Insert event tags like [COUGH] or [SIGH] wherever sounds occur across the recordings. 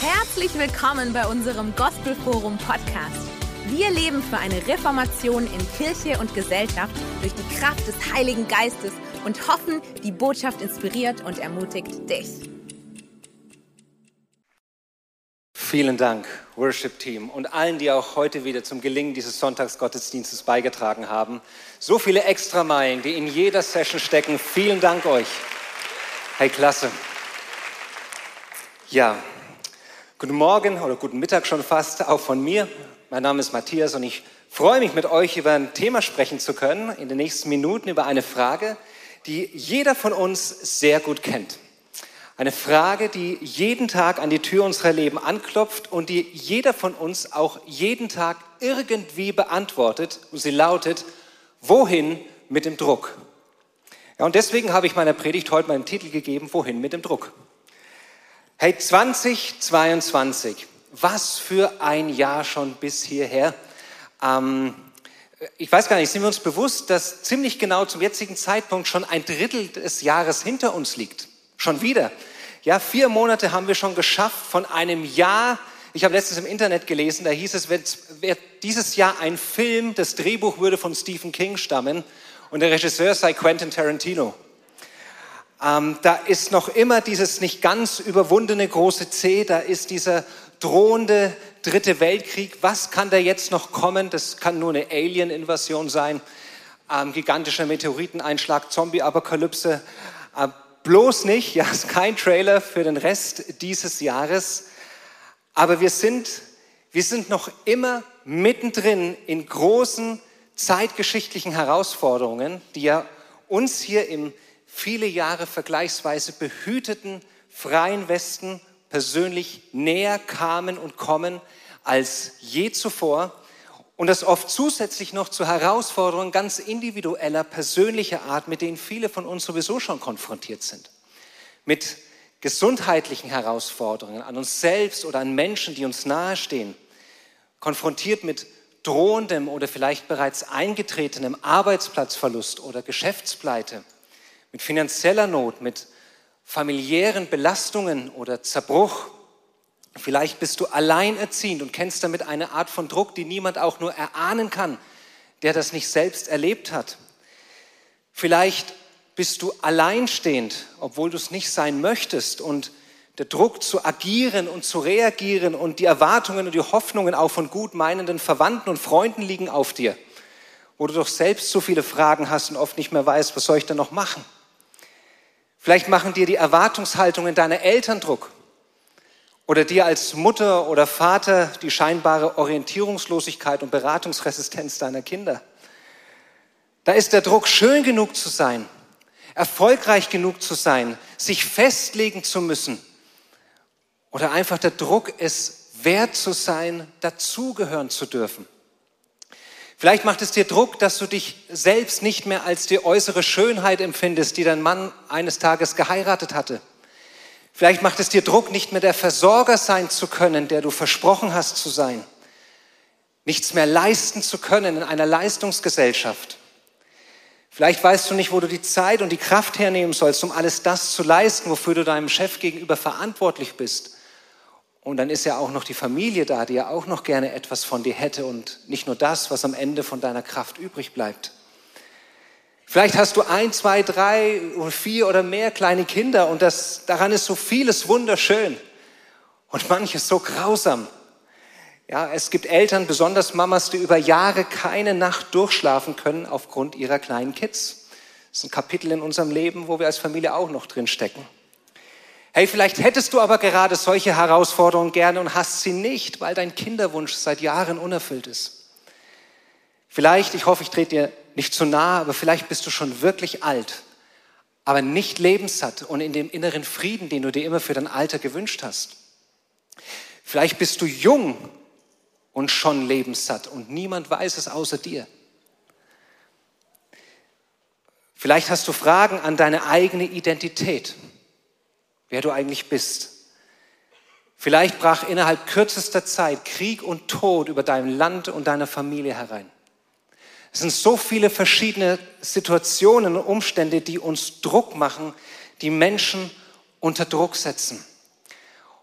Herzlich willkommen bei unserem Gospelforum Podcast. Wir leben für eine Reformation in Kirche und Gesellschaft durch die Kraft des Heiligen Geistes und hoffen, die Botschaft inspiriert und ermutigt dich. Vielen Dank, Worship Team und allen, die auch heute wieder zum Gelingen dieses Sonntagsgottesdienstes beigetragen haben. So viele Extrameilen, die in jeder Session stecken. Vielen Dank euch. Hey, klasse. Ja, guten Morgen oder guten Mittag schon fast, auch von mir. Mein Name ist Matthias und ich freue mich mit euch über ein Thema sprechen zu können, in den nächsten Minuten über eine Frage, die jeder von uns sehr gut kennt. Eine Frage, die jeden Tag an die Tür unserer Leben anklopft und die jeder von uns auch jeden Tag irgendwie beantwortet. Und sie lautet, wohin mit dem Druck? Ja, und deswegen habe ich meiner Predigt heute meinen Titel gegeben, wohin mit dem Druck? Hey, 2022, was für ein Jahr schon bis hierher. Ähm, ich weiß gar nicht, sind wir uns bewusst, dass ziemlich genau zum jetzigen Zeitpunkt schon ein Drittel des Jahres hinter uns liegt? Schon wieder. Ja, vier Monate haben wir schon geschafft von einem Jahr. Ich habe letztens im Internet gelesen, da hieß es, wird, wird dieses Jahr ein Film, das Drehbuch würde von Stephen King stammen und der Regisseur sei Quentin Tarantino. Ähm, da ist noch immer dieses nicht ganz überwundene große C, da ist dieser drohende dritte Weltkrieg. Was kann da jetzt noch kommen? Das kann nur eine Alien-Invasion sein, ähm, gigantischer Meteoriteneinschlag, Zombie-Apokalypse. Äh, bloß nicht, [LAUGHS] ja, ist kein Trailer für den Rest dieses Jahres. Aber wir sind, wir sind noch immer mittendrin in großen zeitgeschichtlichen Herausforderungen, die ja uns hier im viele Jahre vergleichsweise behüteten freien Westen persönlich näher kamen und kommen als je zuvor. Und das oft zusätzlich noch zu Herausforderungen ganz individueller, persönlicher Art, mit denen viele von uns sowieso schon konfrontiert sind. Mit gesundheitlichen Herausforderungen an uns selbst oder an Menschen, die uns nahestehen, konfrontiert mit drohendem oder vielleicht bereits eingetretenem Arbeitsplatzverlust oder Geschäftspleite, mit finanzieller Not, mit familiären Belastungen oder Zerbruch, Vielleicht bist du alleinerziehend und kennst damit eine Art von Druck, die niemand auch nur erahnen kann, der das nicht selbst erlebt hat. Vielleicht bist du alleinstehend, obwohl du es nicht sein möchtest und der Druck zu agieren und zu reagieren und die Erwartungen und die Hoffnungen auch von gut meinenden Verwandten und Freunden liegen auf dir, wo du doch selbst so viele Fragen hast und oft nicht mehr weißt, was soll ich denn noch machen? Vielleicht machen dir die Erwartungshaltungen deiner Eltern Druck oder dir als Mutter oder Vater die scheinbare Orientierungslosigkeit und Beratungsresistenz deiner Kinder. Da ist der Druck, schön genug zu sein, erfolgreich genug zu sein, sich festlegen zu müssen. Oder einfach der Druck, es wert zu sein, dazugehören zu dürfen. Vielleicht macht es dir Druck, dass du dich selbst nicht mehr als die äußere Schönheit empfindest, die dein Mann eines Tages geheiratet hatte. Vielleicht macht es dir Druck, nicht mehr der Versorger sein zu können, der du versprochen hast zu sein. Nichts mehr leisten zu können in einer Leistungsgesellschaft. Vielleicht weißt du nicht, wo du die Zeit und die Kraft hernehmen sollst, um alles das zu leisten, wofür du deinem Chef gegenüber verantwortlich bist. Und dann ist ja auch noch die Familie da, die ja auch noch gerne etwas von dir hätte und nicht nur das, was am Ende von deiner Kraft übrig bleibt. Vielleicht hast du ein, zwei, drei oder vier oder mehr kleine Kinder und das, daran ist so vieles wunderschön und manches so grausam. Ja, es gibt Eltern, besonders Mamas, die über Jahre keine Nacht durchschlafen können aufgrund ihrer kleinen Kids. Das ist ein Kapitel in unserem Leben, wo wir als Familie auch noch drin stecken. Hey, vielleicht hättest du aber gerade solche Herausforderungen gerne und hast sie nicht, weil dein Kinderwunsch seit Jahren unerfüllt ist. Vielleicht, ich hoffe, ich trete dir nicht zu nah, aber vielleicht bist du schon wirklich alt, aber nicht lebenssatt und in dem inneren Frieden, den du dir immer für dein Alter gewünscht hast. Vielleicht bist du jung und schon lebenssatt und niemand weiß es außer dir. Vielleicht hast du Fragen an deine eigene Identität, wer du eigentlich bist. Vielleicht brach innerhalb kürzester Zeit Krieg und Tod über dein Land und deine Familie herein. Es sind so viele verschiedene Situationen und Umstände, die uns Druck machen, die Menschen unter Druck setzen.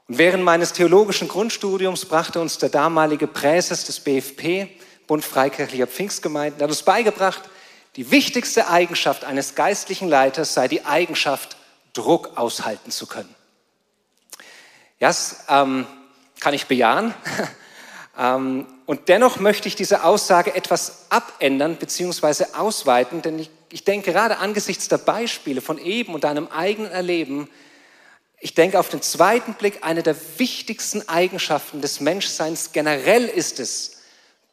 Und während meines theologischen Grundstudiums brachte uns der damalige Präses des BFP, Bund Freikirchlicher Pfingstgemeinden, hat uns beigebracht, die wichtigste Eigenschaft eines geistlichen Leiters sei die Eigenschaft, Druck aushalten zu können. Ja, das ähm, kann ich bejahen. [LAUGHS] ähm, und dennoch möchte ich diese Aussage etwas abändern bzw. ausweiten, denn ich, ich denke gerade angesichts der Beispiele von eben und deinem eigenen Erleben, ich denke auf den zweiten Blick, eine der wichtigsten Eigenschaften des Menschseins generell ist es,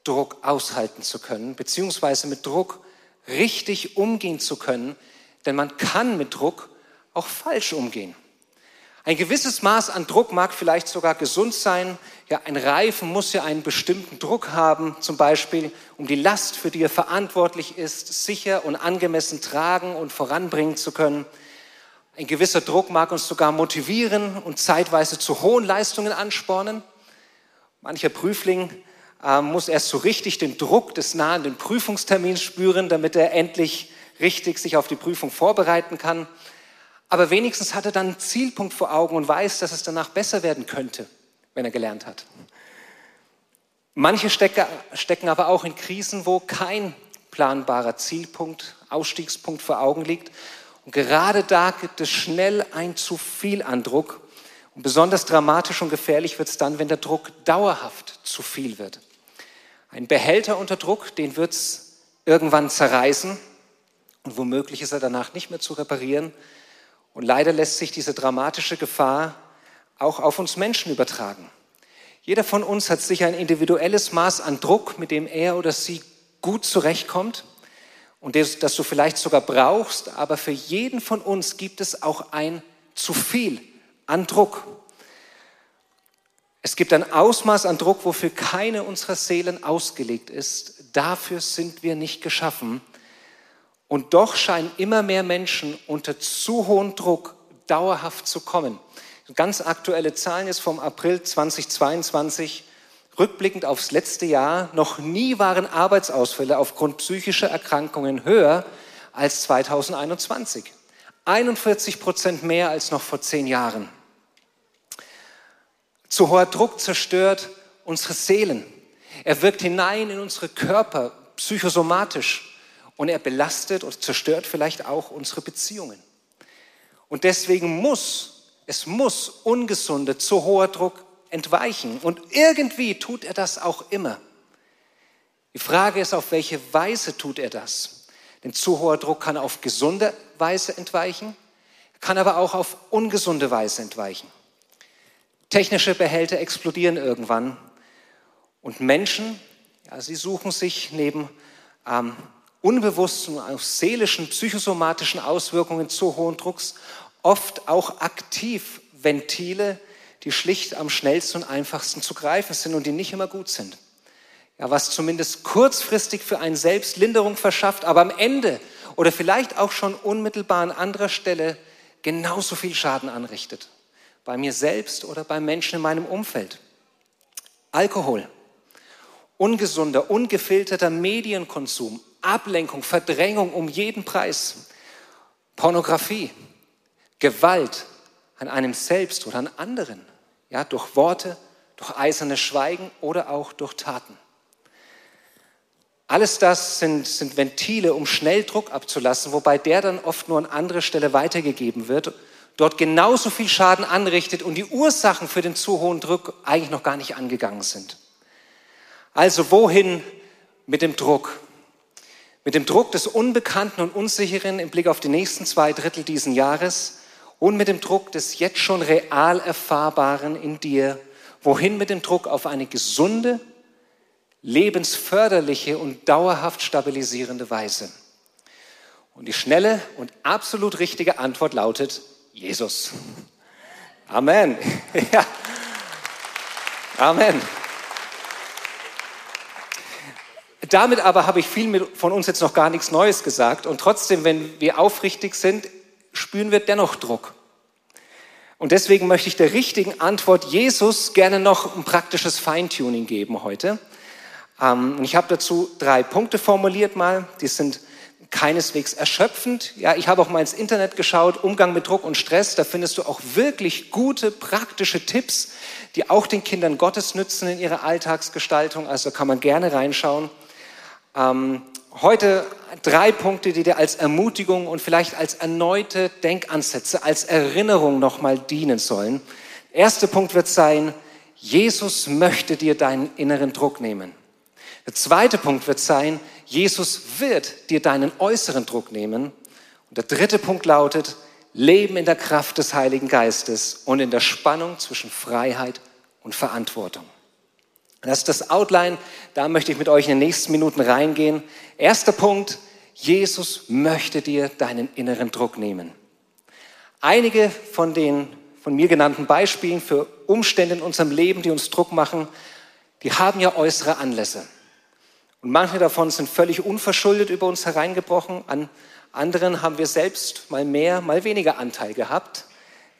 Druck aushalten zu können, beziehungsweise mit Druck richtig umgehen zu können, denn man kann mit Druck auch falsch umgehen. Ein gewisses Maß an Druck mag vielleicht sogar gesund sein. Ja, ein Reifen muss ja einen bestimmten Druck haben, zum Beispiel, um die Last, für die er verantwortlich ist, sicher und angemessen tragen und voranbringen zu können. Ein gewisser Druck mag uns sogar motivieren und zeitweise zu hohen Leistungen anspornen. Mancher Prüfling äh, muss erst so richtig den Druck des nahenden Prüfungstermins spüren, damit er endlich richtig sich auf die Prüfung vorbereiten kann aber wenigstens hat er dann einen Zielpunkt vor Augen und weiß, dass es danach besser werden könnte, wenn er gelernt hat. Manche stecken aber auch in Krisen, wo kein planbarer Zielpunkt, Ausstiegspunkt vor Augen liegt. Und gerade da gibt es schnell ein zu viel an Druck. Und besonders dramatisch und gefährlich wird es dann, wenn der Druck dauerhaft zu viel wird. Ein Behälter unter Druck, den wird es irgendwann zerreißen und womöglich ist er danach nicht mehr zu reparieren. Und leider lässt sich diese dramatische Gefahr auch auf uns Menschen übertragen. Jeder von uns hat sicher ein individuelles Maß an Druck, mit dem er oder sie gut zurechtkommt und das, das du vielleicht sogar brauchst, aber für jeden von uns gibt es auch ein zu viel an Druck. Es gibt ein Ausmaß an Druck, wofür keine unserer Seelen ausgelegt ist. Dafür sind wir nicht geschaffen. Und doch scheinen immer mehr Menschen unter zu hohem Druck dauerhaft zu kommen. Ganz aktuelle Zahlen ist vom April 2022, rückblickend aufs letzte Jahr, noch nie waren Arbeitsausfälle aufgrund psychischer Erkrankungen höher als 2021. 41 Prozent mehr als noch vor zehn Jahren. Zu hoher Druck zerstört unsere Seelen. Er wirkt hinein in unsere Körper, psychosomatisch und er belastet und zerstört vielleicht auch unsere Beziehungen. Und deswegen muss, es muss ungesunde, zu hoher Druck entweichen. Und irgendwie tut er das auch immer. Die Frage ist, auf welche Weise tut er das? Denn zu hoher Druck kann auf gesunde Weise entweichen, kann aber auch auf ungesunde Weise entweichen. Technische Behälter explodieren irgendwann und Menschen, ja, sie suchen sich neben ähm, unbewussten, aus seelischen, psychosomatischen Auswirkungen zu hohen Drucks oft auch aktiv Ventile, die schlicht am schnellsten und einfachsten zu greifen sind und die nicht immer gut sind. Ja, was zumindest kurzfristig für einen selbst Linderung verschafft, aber am Ende oder vielleicht auch schon unmittelbar an anderer Stelle genauso viel Schaden anrichtet. Bei mir selbst oder bei Menschen in meinem Umfeld. Alkohol, ungesunder, ungefilterter Medienkonsum, Ablenkung, Verdrängung um jeden Preis, Pornografie, Gewalt an einem selbst oder an anderen, ja, durch Worte, durch eisernes Schweigen oder auch durch Taten. Alles das sind, sind Ventile, um schnell Druck abzulassen, wobei der dann oft nur an andere Stelle weitergegeben wird, dort genauso viel Schaden anrichtet und die Ursachen für den zu hohen Druck eigentlich noch gar nicht angegangen sind. Also wohin mit dem Druck? Mit dem Druck des Unbekannten und Unsicheren im Blick auf die nächsten zwei Drittel diesen Jahres und mit dem Druck des jetzt schon real Erfahrbaren in dir. Wohin mit dem Druck auf eine gesunde, lebensförderliche und dauerhaft stabilisierende Weise? Und die schnelle und absolut richtige Antwort lautet Jesus. Amen. [LAUGHS] Ja. Amen. Damit aber habe ich viel von uns jetzt noch gar nichts Neues gesagt. Und trotzdem, wenn wir aufrichtig sind, spüren wir dennoch Druck. Und deswegen möchte ich der richtigen Antwort Jesus gerne noch ein praktisches Feintuning geben heute. Ähm, und ich habe dazu drei Punkte formuliert mal. Die sind keineswegs erschöpfend. Ja, ich habe auch mal ins Internet geschaut, Umgang mit Druck und Stress, da findest du auch wirklich gute, praktische Tipps, die auch den Kindern Gottes nützen in ihrer Alltagsgestaltung. Also kann man gerne reinschauen. Ähm, heute drei Punkte, die dir als Ermutigung und vielleicht als erneute Denkansätze, als Erinnerung nochmal dienen sollen. Erster Punkt wird sein, Jesus möchte dir deinen inneren Druck nehmen. Der zweite Punkt wird sein, Jesus wird dir deinen äußeren Druck nehmen. Und der dritte Punkt lautet, Leben in der Kraft des Heiligen Geistes und in der Spannung zwischen Freiheit und Verantwortung. Das ist das Outline, da möchte ich mit euch in den nächsten Minuten reingehen. Erster Punkt, Jesus möchte dir deinen inneren Druck nehmen. Einige von den von mir genannten Beispielen für Umstände in unserem Leben, die uns Druck machen, die haben ja äußere Anlässe. Und manche davon sind völlig unverschuldet über uns hereingebrochen. An anderen haben wir selbst mal mehr, mal weniger Anteil gehabt.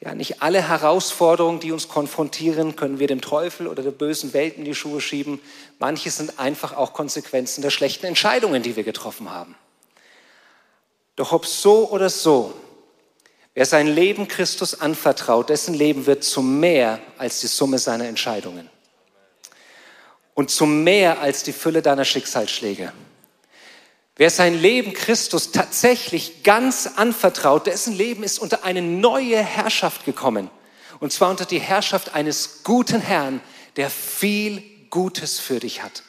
Ja, nicht alle Herausforderungen, die uns konfrontieren, können wir dem Teufel oder der bösen Welt in die Schuhe schieben. Manche sind einfach auch Konsequenzen der schlechten Entscheidungen, die wir getroffen haben. Doch ob so oder so, wer sein Leben Christus anvertraut, dessen Leben wird zu mehr als die Summe seiner Entscheidungen und zu mehr als die Fülle deiner Schicksalsschläge. Wer sein Leben Christus tatsächlich ganz anvertraut, dessen Leben ist unter eine neue Herrschaft gekommen. Und zwar unter die Herrschaft eines guten Herrn, der viel Gutes für dich hat.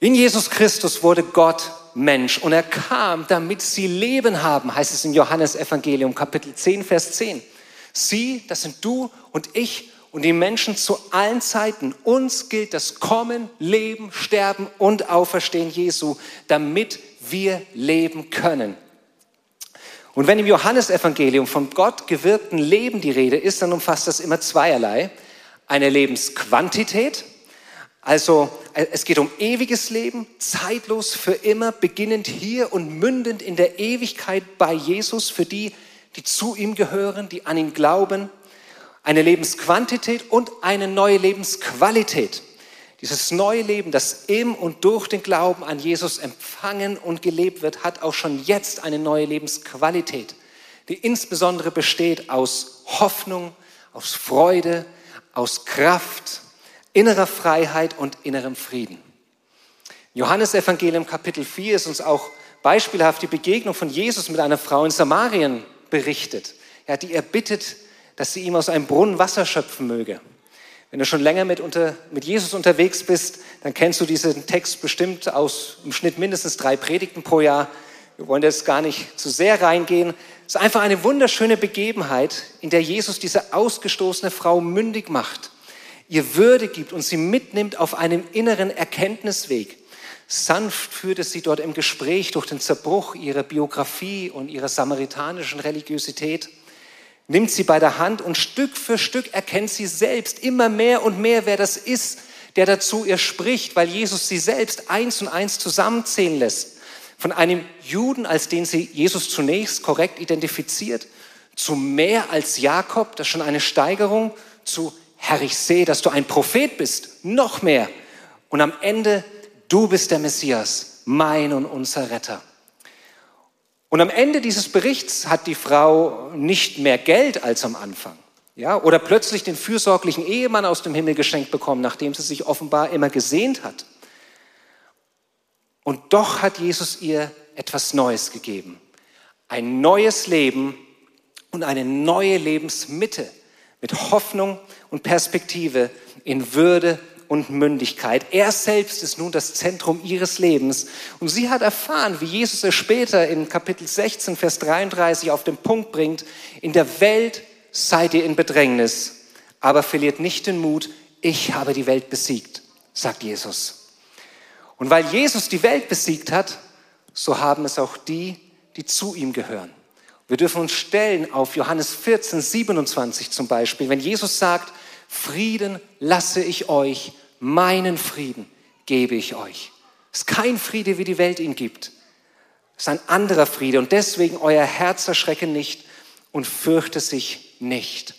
In Jesus Christus wurde Gott Mensch und er kam, damit sie Leben haben, heißt es im Johannesevangelium Kapitel 10, Vers 10. Sie, das sind du und ich und die Menschen zu allen Zeiten. Uns gilt das Kommen, Leben, Sterben und Auferstehen Jesu, damit wir leben können. Und wenn im Johannesevangelium vom Gott gewirkten Leben die Rede ist, dann umfasst das immer zweierlei. Eine Lebensquantität, also es geht um ewiges Leben, zeitlos für immer, beginnend hier und mündend in der Ewigkeit bei Jesus für die, die zu ihm gehören, die an ihn glauben eine Lebensquantität und eine neue Lebensqualität. Dieses neue Leben, das im und durch den Glauben an Jesus empfangen und gelebt wird, hat auch schon jetzt eine neue Lebensqualität, die insbesondere besteht aus Hoffnung, aus Freude, aus Kraft, innerer Freiheit und innerem Frieden. Johannes Evangelium Kapitel 4 ist uns auch beispielhaft die Begegnung von Jesus mit einer Frau in Samarien berichtet, ja, die er bittet, dass sie ihm aus einem Brunnen Wasser schöpfen möge. Wenn du schon länger mit, unter, mit Jesus unterwegs bist, dann kennst du diesen Text bestimmt aus im Schnitt mindestens drei Predigten pro Jahr. Wir wollen jetzt gar nicht zu sehr reingehen. Es ist einfach eine wunderschöne Begebenheit, in der Jesus diese ausgestoßene Frau mündig macht, ihr Würde gibt und sie mitnimmt auf einem inneren Erkenntnisweg. Sanft führte sie dort im Gespräch durch den Zerbruch ihrer Biografie und ihrer samaritanischen Religiosität nimmt sie bei der Hand und Stück für Stück erkennt sie selbst immer mehr und mehr, wer das ist, der dazu ihr spricht, weil Jesus sie selbst eins und eins zusammenzählen lässt. Von einem Juden, als den sie Jesus zunächst korrekt identifiziert, zu mehr als Jakob, das ist schon eine Steigerung, zu Herr, ich sehe, dass du ein Prophet bist, noch mehr. Und am Ende, du bist der Messias, mein und unser Retter. Und am Ende dieses Berichts hat die Frau nicht mehr Geld als am Anfang. Ja, oder plötzlich den fürsorglichen Ehemann aus dem Himmel geschenkt bekommen, nachdem sie sich offenbar immer gesehnt hat. Und doch hat Jesus ihr etwas Neues gegeben. Ein neues Leben und eine neue Lebensmitte mit Hoffnung und Perspektive in Würde und Mündigkeit. Er selbst ist nun das Zentrum ihres Lebens. Und sie hat erfahren, wie Jesus es später in Kapitel 16, Vers 33 auf den Punkt bringt, in der Welt seid ihr in Bedrängnis, aber verliert nicht den Mut, ich habe die Welt besiegt, sagt Jesus. Und weil Jesus die Welt besiegt hat, so haben es auch die, die zu ihm gehören. Wir dürfen uns stellen auf Johannes 14, 27 zum Beispiel, wenn Jesus sagt, Frieden lasse ich euch, meinen Frieden gebe ich euch. Es ist kein Friede, wie die Welt ihn gibt. Es ist ein anderer Friede und deswegen euer Herz erschrecke nicht und fürchte sich nicht.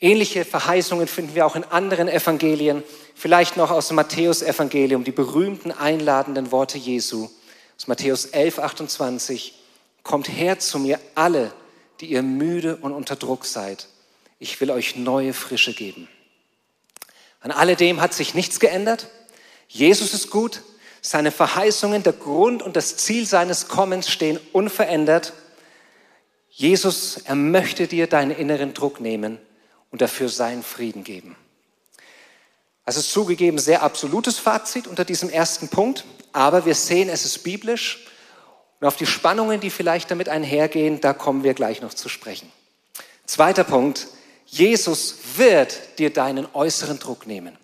Ähnliche Verheißungen finden wir auch in anderen Evangelien, vielleicht noch aus dem Matthäusevangelium, die berühmten einladenden Worte Jesu. aus Matthäus 11, 28, kommt her zu mir alle, die ihr müde und unter Druck seid. Ich will euch neue Frische geben. An alledem hat sich nichts geändert. Jesus ist gut. Seine Verheißungen, der Grund und das Ziel seines Kommens stehen unverändert. Jesus, er möchte dir deinen inneren Druck nehmen und dafür seinen Frieden geben. Also zugegeben sehr absolutes Fazit unter diesem ersten Punkt, aber wir sehen, es ist biblisch und auf die Spannungen, die vielleicht damit einhergehen, da kommen wir gleich noch zu sprechen. Zweiter Punkt, Jesus wird dir deinen äußeren Druck nehmen.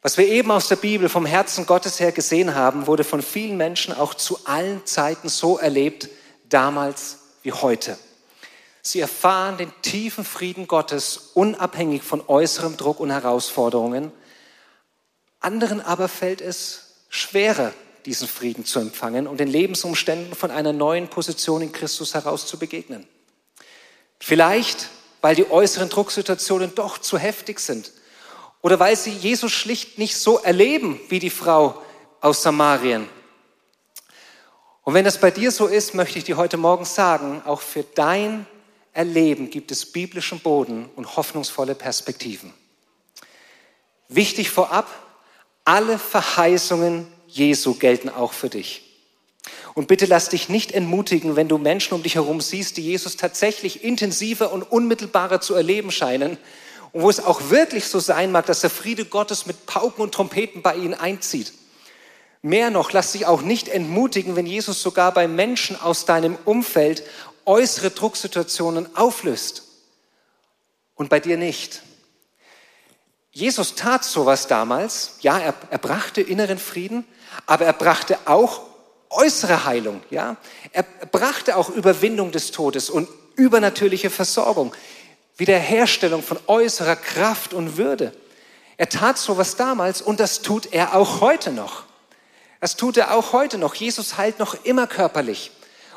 Was wir eben aus der Bibel vom Herzen Gottes her gesehen haben, wurde von vielen Menschen auch zu allen Zeiten so erlebt, damals wie heute. Sie erfahren den tiefen Frieden Gottes unabhängig von äußerem Druck und Herausforderungen. Anderen aber fällt es schwerer, diesen Frieden zu empfangen und den Lebensumständen von einer neuen Position in Christus heraus zu begegnen. Vielleicht, weil die äußeren Drucksituationen doch zu heftig sind oder weil sie Jesus schlicht nicht so erleben wie die Frau aus Samarien und wenn das bei dir so ist, möchte ich dir heute Morgen sagen, auch für dein Erleben gibt es biblischen Boden und hoffnungsvolle Perspektiven. Wichtig vorab, alle Verheißungen Jesu gelten auch für dich. Und bitte lass dich nicht entmutigen, wenn du Menschen um dich herum siehst, die Jesus tatsächlich intensiver und unmittelbarer zu erleben scheinen und wo es auch wirklich so sein mag, dass der Friede Gottes mit Pauken und Trompeten bei ihnen einzieht. Mehr noch, lass dich auch nicht entmutigen, wenn Jesus sogar bei Menschen aus deinem Umfeld äußere Drucksituationen auflöst und bei dir nicht. Jesus tat sowas damals, ja, er, er brachte inneren Frieden, aber er brachte auch äußere Heilung, ja. Er brachte auch Überwindung des Todes und übernatürliche Versorgung, Wiederherstellung von äußerer Kraft und Würde. Er tat sowas damals und das tut er auch heute noch. Das tut er auch heute noch. Jesus heilt noch immer körperlich.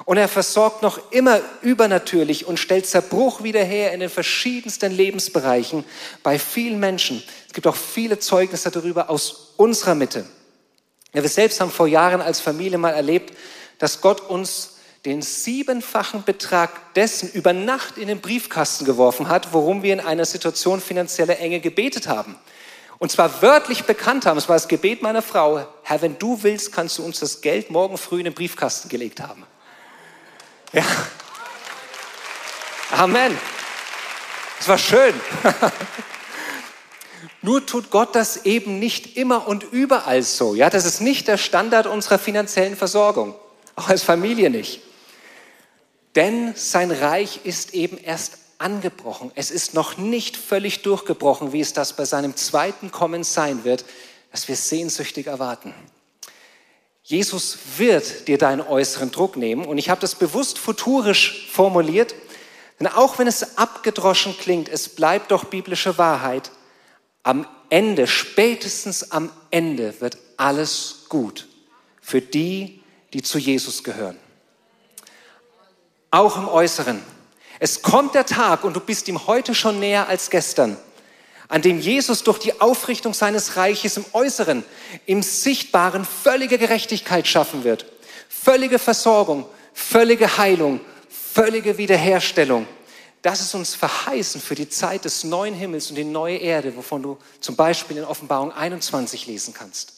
Und er versorgt noch immer übernatürlich und stellt Zerbruch wieder her in den verschiedensten Lebensbereichen bei vielen Menschen. Es gibt auch viele Zeugnisse darüber aus unserer Mitte. Ja, wir selbst haben vor Jahren als Familie mal erlebt, dass Gott uns den siebenfachen Betrag dessen über Nacht in den Briefkasten geworfen hat, worum wir in einer Situation finanzieller Enge gebetet haben. Und zwar wörtlich bekannt haben, es war das Gebet meiner Frau, Herr, wenn du willst, kannst du uns das Geld morgen früh in den Briefkasten gelegt haben. Ja. Amen. Es war schön. [LAUGHS] Nur tut Gott das eben nicht immer und überall so. Ja, das ist nicht der Standard unserer finanziellen Versorgung. Auch als Familie nicht. Denn sein Reich ist eben erst angebrochen. Es ist noch nicht völlig durchgebrochen, wie es das bei seinem zweiten Kommen sein wird, das wir sehnsüchtig erwarten. Jesus wird dir deinen äußeren Druck nehmen und ich habe das bewusst futurisch formuliert, denn auch wenn es abgedroschen klingt, es bleibt doch biblische Wahrheit. Am Ende, spätestens am Ende wird alles gut für die, die zu Jesus gehören. Auch im Äußeren. Es kommt der Tag und du bist ihm heute schon näher als gestern, an dem Jesus durch die Aufrichtung seines Reiches im Äußeren, im Sichtbaren völlige Gerechtigkeit schaffen wird. Völlige Versorgung, völlige Heilung, völlige Wiederherstellung. Das ist uns verheißen für die Zeit des neuen Himmels und die neue Erde, wovon du zum Beispiel in Offenbarung 21 lesen kannst.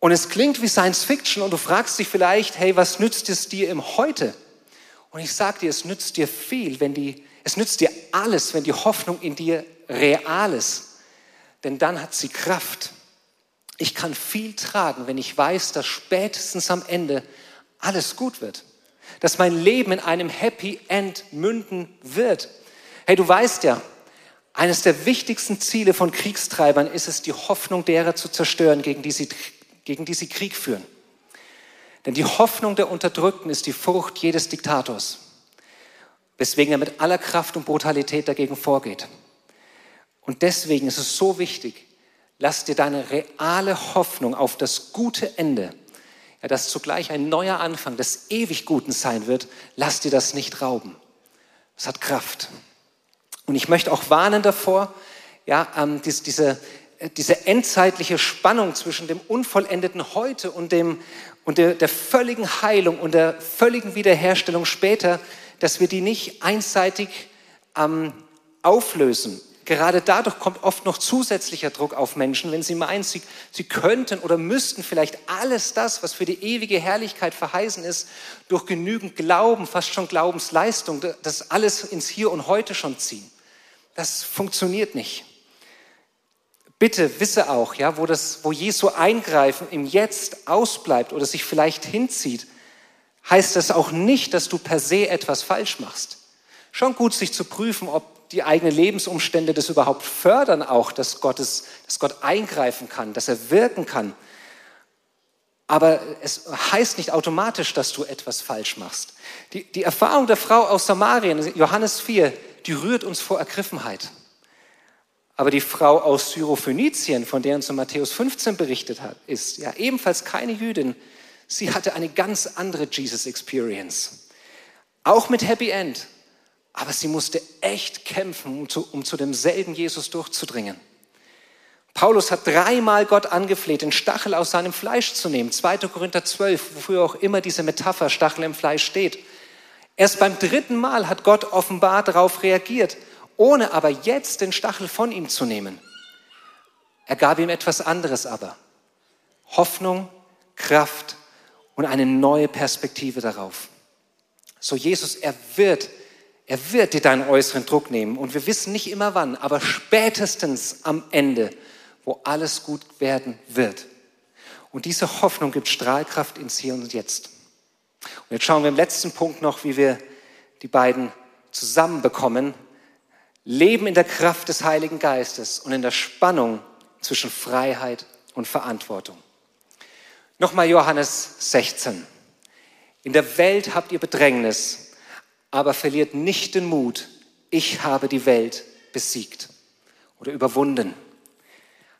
Und es klingt wie Science Fiction und du fragst dich vielleicht, hey, was nützt es dir im Heute? Und ich sage dir, es nützt dir viel, wenn die, es nützt dir alles, wenn die Hoffnung in dir real ist. Denn dann hat sie Kraft. Ich kann viel tragen, wenn ich weiß, dass spätestens am Ende alles gut wird. Dass mein Leben in einem Happy End münden wird. Hey, du weißt ja, eines der wichtigsten Ziele von Kriegstreibern ist es, die Hoffnung derer zu zerstören, gegen die sie, gegen die sie Krieg führen. Denn die Hoffnung der Unterdrückten ist die Frucht jedes Diktators, weswegen er mit aller Kraft und Brutalität dagegen vorgeht. Und deswegen ist es so wichtig, lass dir deine reale Hoffnung auf das gute Ende, das zugleich ein neuer Anfang des ewig Guten sein wird, lass dir das nicht rauben. Es hat Kraft. Und ich möchte auch warnen davor, ja, ähm, diese, diese diese endzeitliche Spannung zwischen dem unvollendeten Heute und, dem, und der, der völligen Heilung und der völligen Wiederherstellung später, dass wir die nicht einseitig ähm, auflösen. Gerade dadurch kommt oft noch zusätzlicher Druck auf Menschen, wenn sie meinen, sie, sie könnten oder müssten vielleicht alles das, was für die ewige Herrlichkeit verheißen ist, durch genügend Glauben, fast schon Glaubensleistung, das alles ins Hier und Heute schon ziehen. Das funktioniert nicht. Bitte wisse auch, ja, wo, das, wo Jesu Eingreifen im Jetzt ausbleibt oder sich vielleicht hinzieht, heißt das auch nicht, dass du per se etwas falsch machst. Schon gut, sich zu prüfen, ob die eigenen Lebensumstände das überhaupt fördern, auch, dass, Gottes, dass Gott eingreifen kann, dass er wirken kann. Aber es heißt nicht automatisch, dass du etwas falsch machst. Die, die Erfahrung der Frau aus Samarien, Johannes 4, die rührt uns vor Ergriffenheit. Aber die Frau aus Syrophönizien, von der uns in Matthäus 15 berichtet hat, ist ja ebenfalls keine Jüdin. Sie hatte eine ganz andere Jesus Experience. Auch mit Happy End. Aber sie musste echt kämpfen, um zu, um zu demselben Jesus durchzudringen. Paulus hat dreimal Gott angefleht, den Stachel aus seinem Fleisch zu nehmen. 2. Korinther 12, wofür auch immer diese Metapher Stachel im Fleisch steht. Erst beim dritten Mal hat Gott offenbar darauf reagiert ohne aber jetzt den Stachel von ihm zu nehmen. Er gab ihm etwas anderes aber. Hoffnung, Kraft und eine neue Perspektive darauf. So Jesus, er wird, er wird dir deinen äußeren Druck nehmen und wir wissen nicht immer wann, aber spätestens am Ende, wo alles gut werden wird. Und diese Hoffnung gibt Strahlkraft ins Hier und Jetzt. Und jetzt schauen wir im letzten Punkt noch, wie wir die beiden zusammenbekommen Leben in der Kraft des Heiligen Geistes und in der Spannung zwischen Freiheit und Verantwortung. Nochmal Johannes 16. In der Welt habt ihr Bedrängnis, aber verliert nicht den Mut. Ich habe die Welt besiegt oder überwunden.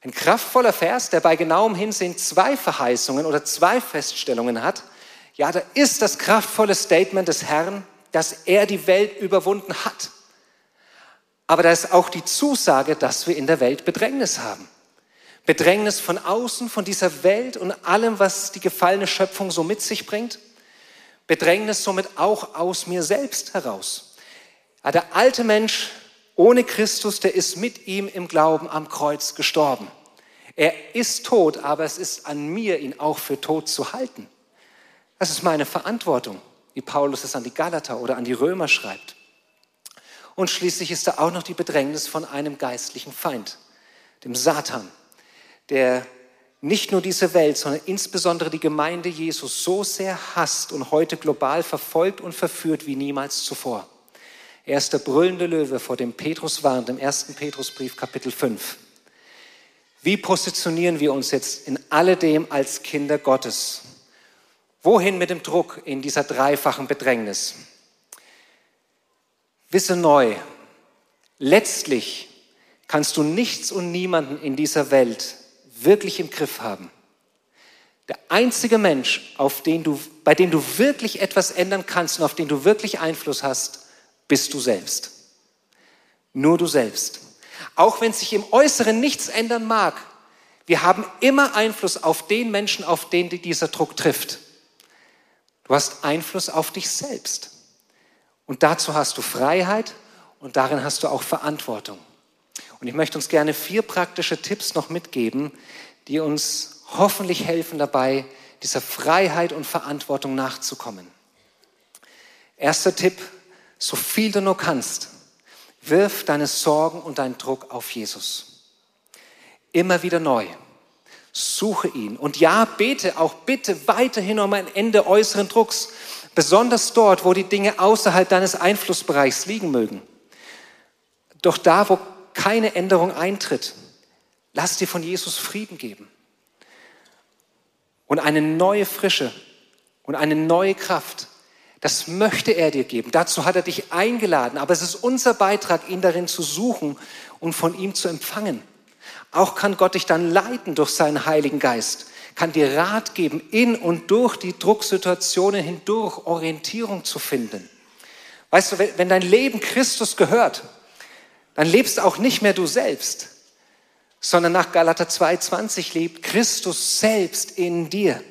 Ein kraftvoller Vers, der bei genauem Hinsehen zwei Verheißungen oder zwei Feststellungen hat. Ja, da ist das kraftvolle Statement des Herrn, dass er die Welt überwunden hat. Aber da ist auch die Zusage, dass wir in der Welt Bedrängnis haben. Bedrängnis von außen, von dieser Welt und allem, was die gefallene Schöpfung so mit sich bringt. Bedrängnis somit auch aus mir selbst heraus. Ja, der alte Mensch ohne Christus, der ist mit ihm im Glauben am Kreuz gestorben. Er ist tot, aber es ist an mir, ihn auch für tot zu halten. Das ist meine Verantwortung, wie Paulus es an die Galater oder an die Römer schreibt. Und schließlich ist da auch noch die Bedrängnis von einem geistlichen Feind, dem Satan, der nicht nur diese Welt, sondern insbesondere die Gemeinde Jesus so sehr hasst und heute global verfolgt und verführt wie niemals zuvor. Er ist der brüllende Löwe, vor dem Petrus warnt, im ersten Petrusbrief Kapitel 5. Wie positionieren wir uns jetzt in alledem als Kinder Gottes? Wohin mit dem Druck in dieser dreifachen Bedrängnis? Wisse neu, letztlich kannst du nichts und niemanden in dieser Welt wirklich im Griff haben. Der einzige Mensch, auf den du, bei dem du wirklich etwas ändern kannst und auf den du wirklich Einfluss hast, bist du selbst. Nur du selbst. Auch wenn sich im Äußeren nichts ändern mag, wir haben immer Einfluss auf den Menschen, auf den dieser Druck trifft. Du hast Einfluss auf dich selbst. Und dazu hast du Freiheit und darin hast du auch Verantwortung. Und ich möchte uns gerne vier praktische Tipps noch mitgeben, die uns hoffentlich helfen dabei, dieser Freiheit und Verantwortung nachzukommen. Erster Tipp, so viel du nur kannst, wirf deine Sorgen und deinen Druck auf Jesus. Immer wieder neu. Suche ihn. Und ja, bete auch bitte weiterhin um ein Ende äußeren Drucks. Besonders dort, wo die Dinge außerhalb deines Einflussbereichs liegen mögen. Doch da, wo keine Änderung eintritt, lass dir von Jesus Frieden geben. Und eine neue Frische und eine neue Kraft. Das möchte er dir geben. Dazu hat er dich eingeladen. Aber es ist unser Beitrag, ihn darin zu suchen und von ihm zu empfangen. Auch kann Gott dich dann leiten durch seinen Heiligen Geist kann dir Rat geben, in und durch die Drucksituationen hindurch Orientierung zu finden. Weißt du, wenn dein Leben Christus gehört, dann lebst auch nicht mehr du selbst, sondern nach Galater 2,20 lebt Christus selbst in dir.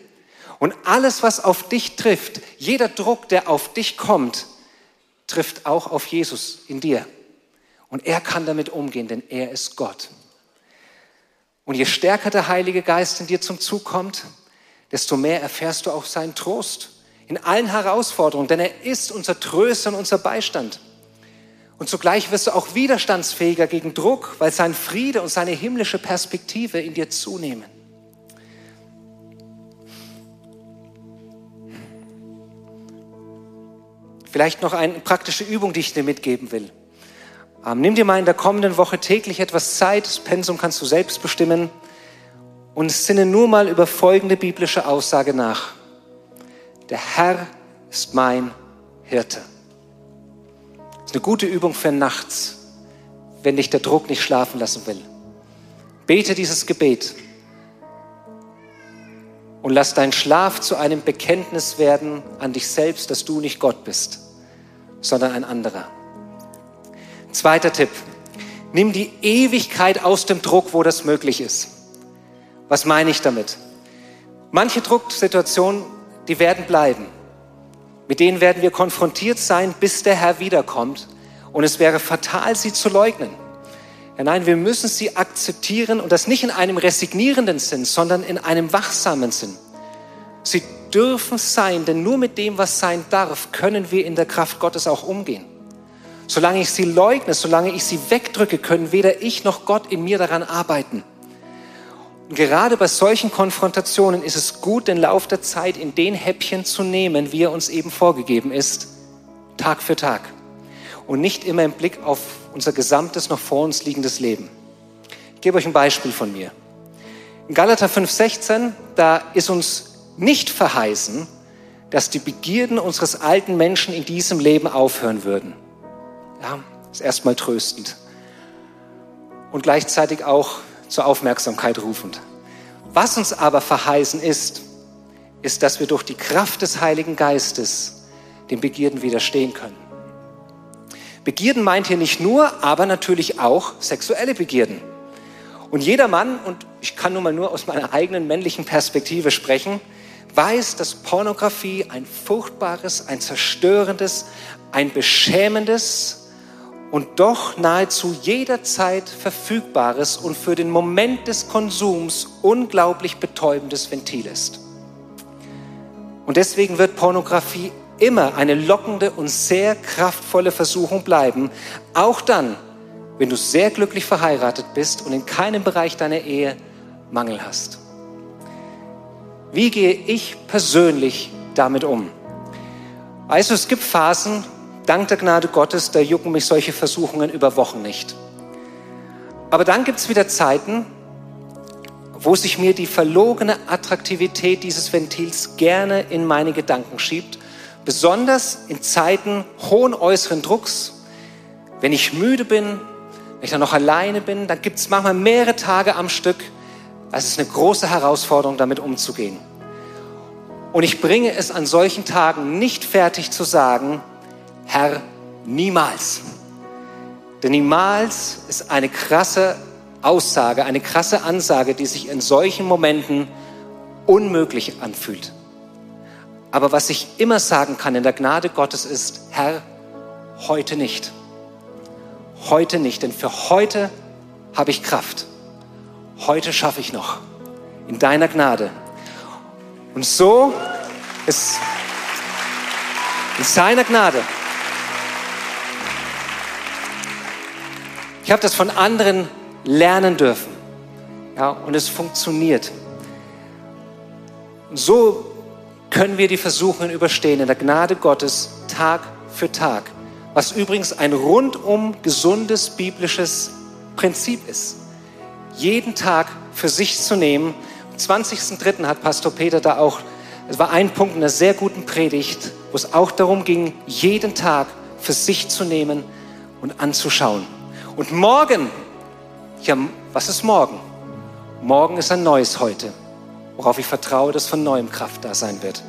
Und alles, was auf dich trifft, jeder Druck, der auf dich kommt, trifft auch auf Jesus in dir. Und er kann damit umgehen, denn er ist Gott. Und je stärker der Heilige Geist in dir zum Zug kommt, desto mehr erfährst du auch seinen Trost in allen Herausforderungen, denn er ist unser Tröster und unser Beistand. Und zugleich wirst du auch widerstandsfähiger gegen Druck, weil sein Friede und seine himmlische Perspektive in dir zunehmen. Vielleicht noch eine praktische Übung, die ich dir mitgeben will. Ähm, nimm dir mal in der kommenden Woche täglich etwas Zeit, das Pensum kannst du selbst bestimmen und sinne nur mal über folgende biblische Aussage nach. Der Herr ist mein Hirte. Eine gute Übung für nachts, wenn dich der Druck nicht schlafen lassen will. Bete dieses Gebet und lass dein Schlaf zu einem Bekenntnis werden an dich selbst, dass du nicht Gott bist, sondern ein anderer. Zweiter Tipp. Nimm die Ewigkeit aus dem Druck, wo das möglich ist. Was meine ich damit? Manche Drucksituationen, die werden bleiben. Mit denen werden wir konfrontiert sein, bis der Herr wiederkommt. Und es wäre fatal, sie zu leugnen. Ja, nein, wir müssen sie akzeptieren und das nicht in einem resignierenden Sinn, sondern in einem wachsamen Sinn. Sie dürfen sein, denn nur mit dem, was sein darf, können wir in der Kraft Gottes auch umgehen. Solange ich sie leugne, solange ich sie wegdrücke, können weder ich noch Gott in mir daran arbeiten. Und gerade bei solchen Konfrontationen ist es gut, den Lauf der Zeit in den Häppchen zu nehmen, wie er uns eben vorgegeben ist, Tag für Tag. Und nicht immer im Blick auf unser gesamtes noch vor uns liegendes Leben. Ich gebe euch ein Beispiel von mir. In Galater 5,16, da ist uns nicht verheißen, dass die Begierden unseres alten Menschen in diesem Leben aufhören würden. Ja, ist erstmal tröstend. Und gleichzeitig auch zur Aufmerksamkeit rufend. Was uns aber verheißen ist, ist, dass wir durch die Kraft des Heiligen Geistes den Begierden widerstehen können. Begierden meint hier nicht nur, aber natürlich auch sexuelle Begierden. Und jeder Mann, und ich kann nun mal nur aus meiner eigenen männlichen Perspektive sprechen, weiß, dass Pornografie ein furchtbares, ein zerstörendes, ein beschämendes und doch nahezu jederzeit verfügbares und für den Moment des Konsums unglaublich betäubendes Ventil ist. Und deswegen wird Pornografie immer eine lockende und sehr kraftvolle Versuchung bleiben, auch dann, wenn du sehr glücklich verheiratet bist und in keinem Bereich deiner Ehe Mangel hast. Wie gehe ich persönlich damit um? Also es gibt Phasen, dank der Gnade Gottes, da jucken mich solche Versuchungen über Wochen nicht. Aber dann gibt es wieder Zeiten, wo sich mir die verlogene Attraktivität dieses Ventils gerne in meine Gedanken schiebt, besonders in Zeiten hohen äußeren Drucks, wenn ich müde bin, wenn ich dann noch alleine bin, dann gibt es manchmal mehrere Tage am Stück. Es ist eine große Herausforderung, damit umzugehen. Und ich bringe es an solchen Tagen nicht fertig zu sagen, Herr, niemals. Denn niemals ist eine krasse Aussage, eine krasse Ansage, die sich in solchen Momenten unmöglich anfühlt. Aber was ich immer sagen kann in der Gnade Gottes ist, Herr, heute nicht. Heute nicht, denn für heute habe ich Kraft. Heute schaffe ich noch. In deiner Gnade. Und so ist in seiner Gnade Ich habe das von anderen lernen dürfen. Ja, und es funktioniert. Und so können wir die Versuchungen überstehen in der Gnade Gottes Tag für Tag. Was übrigens ein rundum gesundes biblisches Prinzip ist. Jeden Tag für sich zu nehmen. Am 20.03. hat Pastor Peter da auch, es war ein Punkt in einer sehr guten Predigt, wo es auch darum ging, jeden Tag für sich zu nehmen und anzuschauen. Und morgen, ja, was ist morgen? Morgen ist ein neues Heute, worauf ich vertraue, dass von neuem Kraft da sein wird.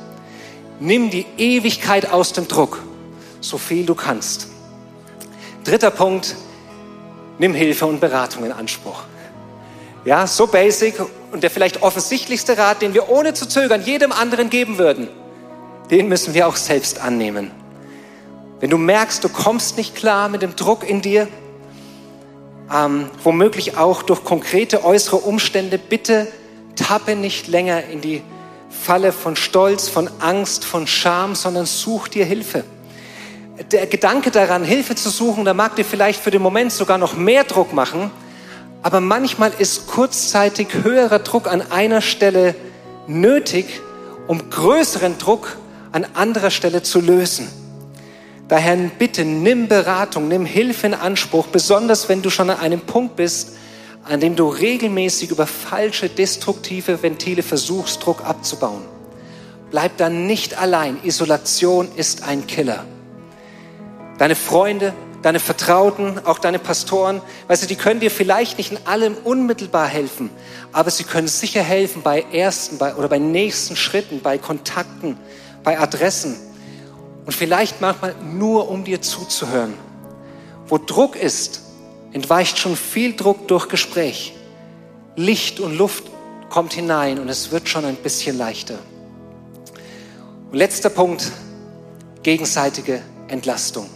Nimm die Ewigkeit aus dem Druck, so viel du kannst. Dritter Punkt, nimm Hilfe und Beratung in Anspruch. Ja, so basic und der vielleicht offensichtlichste Rat, den wir ohne zu zögern jedem anderen geben würden, den müssen wir auch selbst annehmen. Wenn du merkst, du kommst nicht klar mit dem Druck in dir, ähm, womöglich auch durch konkrete äußere Umstände, bitte tappe nicht länger in die Falle von Stolz, von Angst, von Scham, sondern such dir Hilfe. Der Gedanke daran, Hilfe zu suchen, da mag dir vielleicht für den Moment sogar noch mehr Druck machen, aber manchmal ist kurzzeitig höherer Druck an einer Stelle nötig, um größeren Druck an anderer Stelle zu lösen. Daher bitte nimm Beratung, nimm Hilfe in Anspruch, besonders wenn du schon an einem Punkt bist, an dem du regelmäßig über falsche, destruktive Ventile versuchst, Druck abzubauen. Bleib dann nicht allein. Isolation ist ein Killer. Deine Freunde, deine Vertrauten, auch deine Pastoren, weißt du, die können dir vielleicht nicht in allem unmittelbar helfen, aber sie können sicher helfen bei ersten bei, oder bei nächsten Schritten, bei Kontakten, bei Adressen und vielleicht manchmal nur, um dir zuzuhören. Wo Druck ist, entweicht schon viel Druck durch Gespräch. Licht und Luft kommt hinein und es wird schon ein bisschen leichter. Und letzter Punkt, gegenseitige Entlastung.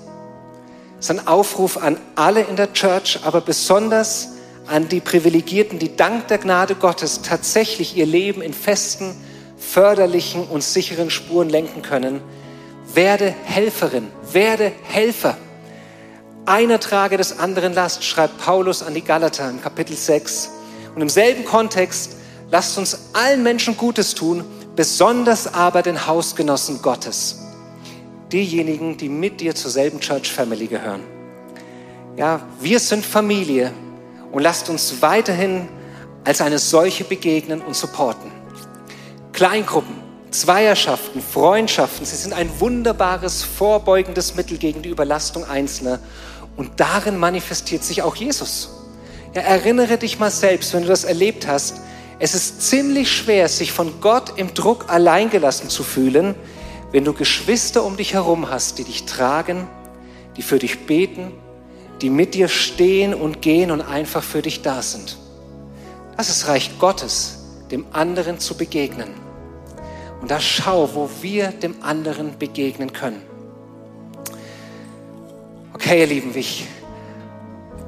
Es ist ein Aufruf an alle in der Church, aber besonders an die Privilegierten, die dank der Gnade Gottes tatsächlich ihr Leben in festen, förderlichen und sicheren Spuren lenken können, werde Helferin, werde Helfer. Einer trage des anderen Last, schreibt Paulus an die Galater im Kapitel 6. Und im selben Kontext, lasst uns allen Menschen Gutes tun, besonders aber den Hausgenossen Gottes. Diejenigen, die mit dir zur selben Church Family gehören. Ja, wir sind Familie und lasst uns weiterhin als eine solche begegnen und supporten. Kleingruppen, Zweierschaften, Freundschaften, sie sind ein wunderbares, vorbeugendes Mittel gegen die Überlastung Einzelner. Und darin manifestiert sich auch Jesus. Ja, erinnere dich mal selbst, wenn du das erlebt hast. Es ist ziemlich schwer, sich von Gott im Druck alleingelassen zu fühlen, wenn du Geschwister um dich herum hast, die dich tragen, die für dich beten, die mit dir stehen und gehen und einfach für dich da sind. Das ist Reich Gottes, dem anderen zu begegnen. Und da schau, wo wir dem anderen begegnen können. Okay, ihr Lieben, ich,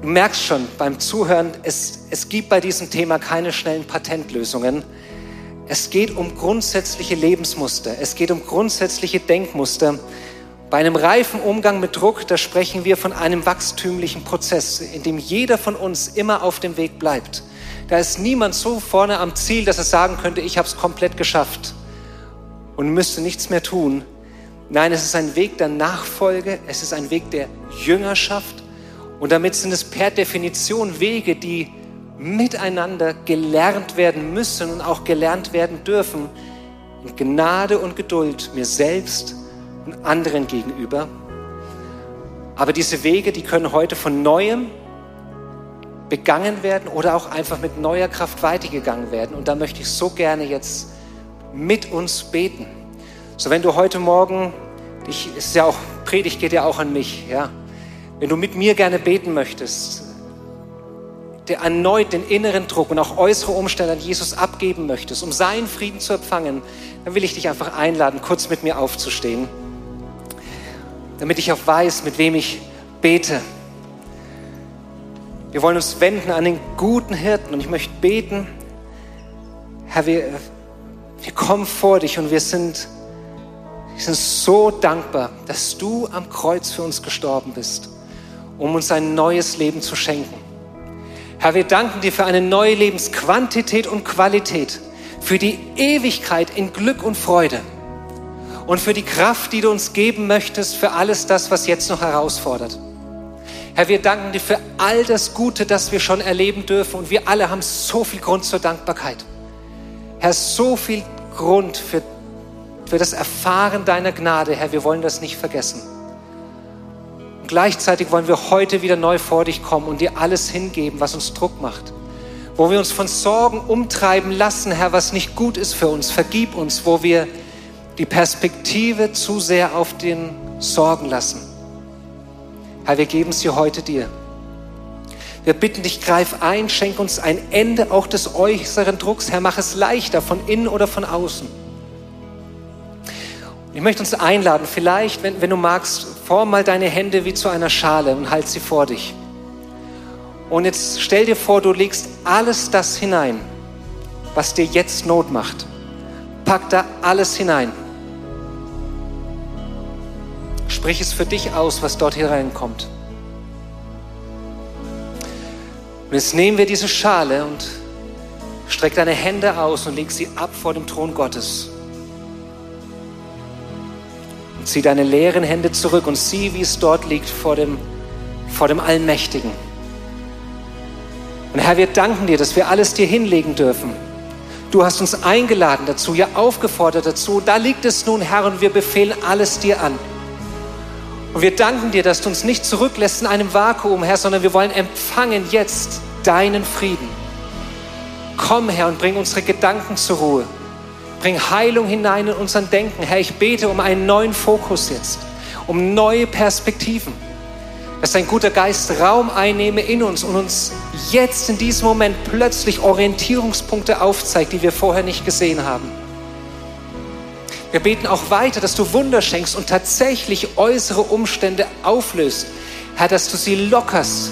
du merkst schon beim Zuhören, es, es gibt bei diesem Thema keine schnellen Patentlösungen. Es geht um grundsätzliche Lebensmuster. Es geht um grundsätzliche Denkmuster. Bei einem reifen Umgang mit Druck, da sprechen wir von einem wachstümlichen Prozess, in dem jeder von uns immer auf dem Weg bleibt. Da ist niemand so vorne am Ziel, dass er sagen könnte, ich habe es komplett geschafft und müsste nichts mehr tun. Nein, es ist ein Weg der Nachfolge, es ist ein Weg der Jüngerschaft und damit sind es per Definition Wege, die miteinander gelernt werden müssen und auch gelernt werden dürfen, in Gnade und Geduld mir selbst und anderen gegenüber. Aber diese Wege, die können heute von neuem begangen werden oder auch einfach mit neuer Kraft weitergegangen werden. Und da möchte ich so gerne jetzt mit uns beten. So, wenn du heute Morgen, ich, ist ja auch, Predigt geht ja auch an mich, ja. Wenn du mit mir gerne beten möchtest, der erneut den inneren Druck und auch äußere Umstände an Jesus abgeben möchtest, um seinen Frieden zu empfangen, dann will ich dich einfach einladen, kurz mit mir aufzustehen, damit ich auch weiß, mit wem ich bete. Wir wollen uns wenden an den guten Hirten und ich möchte beten, Herr, wir, wir kommen vor dich und wir sind, wir sind so dankbar, dass du am Kreuz für uns gestorben bist, um uns ein neues Leben zu schenken. Herr, wir danken dir für eine neue Lebensquantität und Qualität, für die Ewigkeit in Glück und Freude und für die Kraft, die du uns geben möchtest für alles das, was jetzt noch herausfordert. Herr, wir danken dir für all das Gute, das wir schon erleben dürfen und wir alle haben so viel Grund zur Dankbarkeit. Herr, so viel Grund für, für das Erfahren deiner Gnade, Herr. Wir wollen das nicht vergessen. Und gleichzeitig wollen wir heute wieder neu vor dich kommen und dir alles hingeben, was uns Druck macht. Wo wir uns von Sorgen umtreiben lassen, Herr, was nicht gut ist für uns. Vergib uns, wo wir die Perspektive zu sehr auf den Sorgen lassen. Herr, wir geben sie heute dir. Wir bitten dich, greif ein, schenk uns ein Ende auch des äußeren Drucks. Herr, mach es leichter von innen oder von außen. Ich möchte uns einladen, vielleicht, wenn, wenn du magst, form mal deine Hände wie zu einer Schale und halt sie vor dich. Und jetzt stell dir vor, du legst alles das hinein, was dir jetzt Not macht. Pack da alles hinein. Sprich es für dich aus, was dort hereinkommt. Und jetzt nehmen wir diese Schale und streck deine Hände aus und leg sie ab vor dem Thron Gottes. Und zieh deine leeren Hände zurück und sieh, wie es dort liegt vor dem, vor dem Allmächtigen. Und Herr, wir danken dir, dass wir alles dir hinlegen dürfen. Du hast uns eingeladen dazu, ja aufgefordert dazu. Da liegt es nun, Herr, und wir befehlen alles dir an. Und wir danken dir, dass du uns nicht zurücklässt in einem Vakuum, Herr, sondern wir wollen empfangen jetzt deinen Frieden. Komm, Herr, und bring unsere Gedanken zur Ruhe. Bring Heilung hinein in unseren Denken. Herr, ich bete um einen neuen Fokus jetzt, um neue Perspektiven. Dass dein guter Geist Raum einnehme in uns und uns jetzt in diesem Moment plötzlich Orientierungspunkte aufzeigt, die wir vorher nicht gesehen haben. Wir beten auch weiter, dass du Wunder schenkst und tatsächlich äußere Umstände auflöst. Herr, dass du sie lockerst,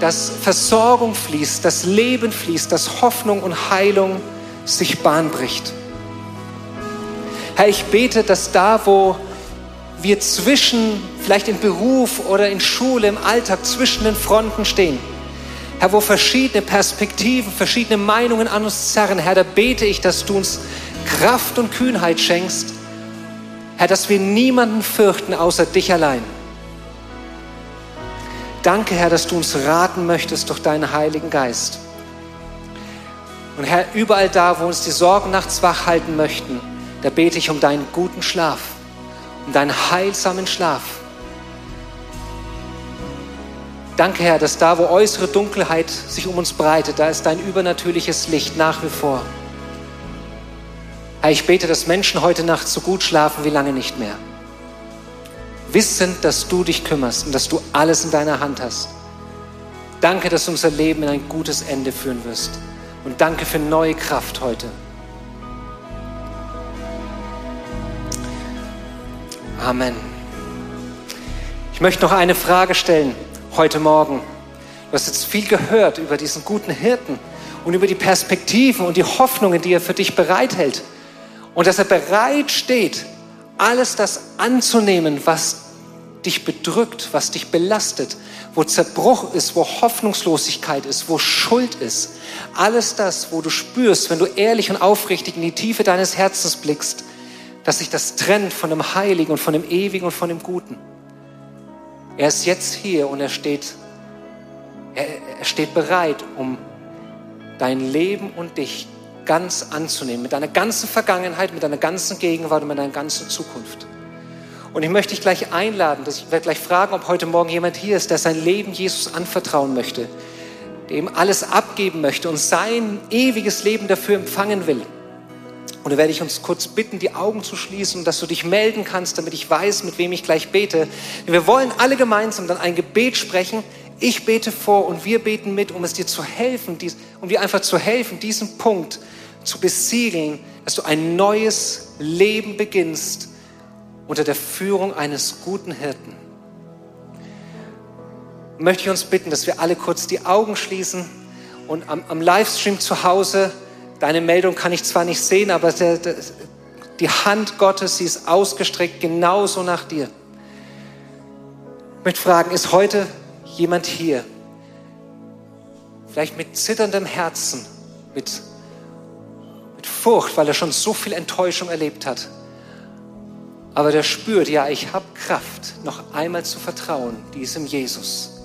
dass Versorgung fließt, dass Leben fließt, dass Hoffnung und Heilung sich Bahn bricht. Herr, ich bete, dass da, wo wir zwischen, vielleicht in Beruf oder in Schule, im Alltag, zwischen den Fronten stehen, Herr, wo verschiedene Perspektiven, verschiedene Meinungen an uns zerren, Herr, da bete ich, dass du uns Kraft und Kühnheit schenkst, Herr, dass wir niemanden fürchten außer dich allein. Danke, Herr, dass du uns raten möchtest durch deinen Heiligen Geist. Und Herr, überall da, wo uns die Sorgen nachts wach halten möchten, da bete ich um deinen guten Schlaf, um deinen heilsamen Schlaf. Danke, Herr, dass da, wo äußere Dunkelheit sich um uns breitet, da ist dein übernatürliches Licht nach wie vor. Herr, ich bete, dass Menschen heute Nacht so gut schlafen wie lange nicht mehr. Wissend, dass du dich kümmerst und dass du alles in deiner Hand hast. Danke, dass du unser Leben in ein gutes Ende führen wirst. Und danke für neue Kraft heute. Amen. Ich möchte noch eine Frage stellen heute Morgen. Du hast jetzt viel gehört über diesen guten Hirten und über die Perspektiven und die Hoffnungen, die er für dich bereithält. Und dass er bereit steht, alles das anzunehmen, was dich bedrückt, was dich belastet, wo Zerbruch ist, wo Hoffnungslosigkeit ist, wo Schuld ist. Alles das, wo du spürst, wenn du ehrlich und aufrichtig in die Tiefe deines Herzens blickst, dass sich das trennt von dem Heiligen und von dem Ewigen und von dem Guten. Er ist jetzt hier und er steht, er, er steht bereit, um dein Leben und dich ganz anzunehmen, mit deiner ganzen Vergangenheit, mit deiner ganzen Gegenwart und mit deiner ganzen Zukunft. Und ich möchte dich gleich einladen, dass ich werde gleich fragen, ob heute Morgen jemand hier ist, der sein Leben Jesus anvertrauen möchte, dem alles abgeben möchte und sein ewiges Leben dafür empfangen will. Und da werde ich uns kurz bitten, die Augen zu schließen, dass du dich melden kannst, damit ich weiß, mit wem ich gleich bete. Wir wollen alle gemeinsam dann ein Gebet sprechen. Ich bete vor und wir beten mit, um es dir zu helfen, um dir einfach zu helfen, diesen Punkt zu besiegeln, dass du ein neues Leben beginnst unter der Führung eines guten Hirten. Möchte ich uns bitten, dass wir alle kurz die Augen schließen und am, am Livestream zu Hause Deine Meldung kann ich zwar nicht sehen, aber der, der, die Hand Gottes, sie ist ausgestreckt genauso nach dir. Ich möchte fragen, ist heute jemand hier, vielleicht mit zitterndem Herzen, mit, mit Furcht, weil er schon so viel Enttäuschung erlebt hat, aber der spürt, ja, ich habe Kraft, noch einmal zu vertrauen, diesem Jesus.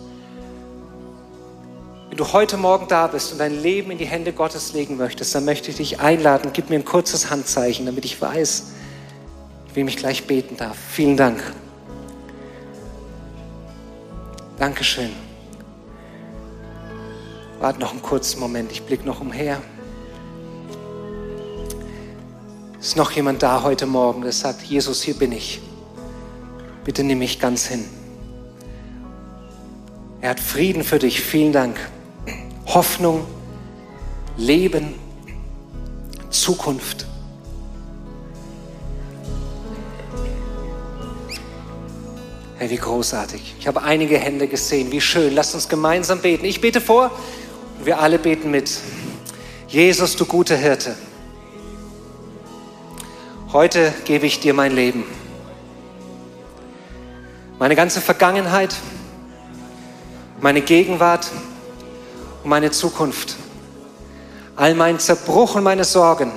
Wenn du heute Morgen da bist und dein Leben in die Hände Gottes legen möchtest, dann möchte ich dich einladen, gib mir ein kurzes Handzeichen, damit ich weiß, ich gleich beten darf. Vielen Dank. Dankeschön. Warte noch einen kurzen Moment, ich blicke noch umher. Ist noch jemand da heute Morgen, der sagt, Jesus, hier bin ich. Bitte nimm mich ganz hin. Er hat Frieden für dich. Vielen Dank. Hoffnung, Leben, Zukunft. Hey, wie großartig. Ich habe einige Hände gesehen. Wie schön. Lasst uns gemeinsam beten. Ich bete vor und wir alle beten mit. Jesus, du guter Hirte. Heute gebe ich dir mein Leben. Meine ganze Vergangenheit, meine Gegenwart und meine Zukunft. All mein Zerbruch und meine Sorgen.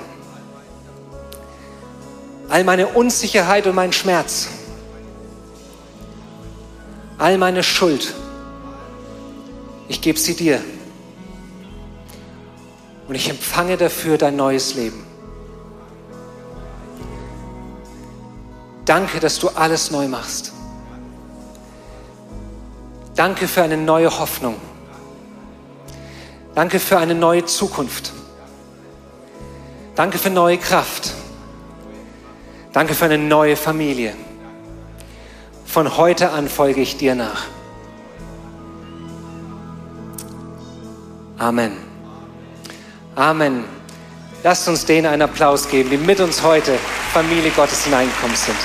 All meine Unsicherheit und mein Schmerz all meine Schuld, ich gebe sie dir. Und ich empfange dafür dein neues Leben. Danke, dass du alles neu machst. Danke für eine neue Hoffnung. Danke für eine neue Zukunft. Danke für neue Kraft. Danke für eine neue Familie. Von heute an folge ich dir nach. Amen. Amen. Lasst uns denen einen Applaus geben, die mit uns heute Familie Gottes hineingekommen sind.